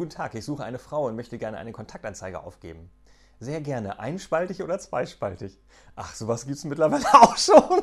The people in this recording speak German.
Guten Tag, ich suche eine Frau und möchte gerne eine Kontaktanzeige aufgeben. Sehr gerne. Einspaltig oder zweispaltig? Ach, sowas gibt es mittlerweile auch schon.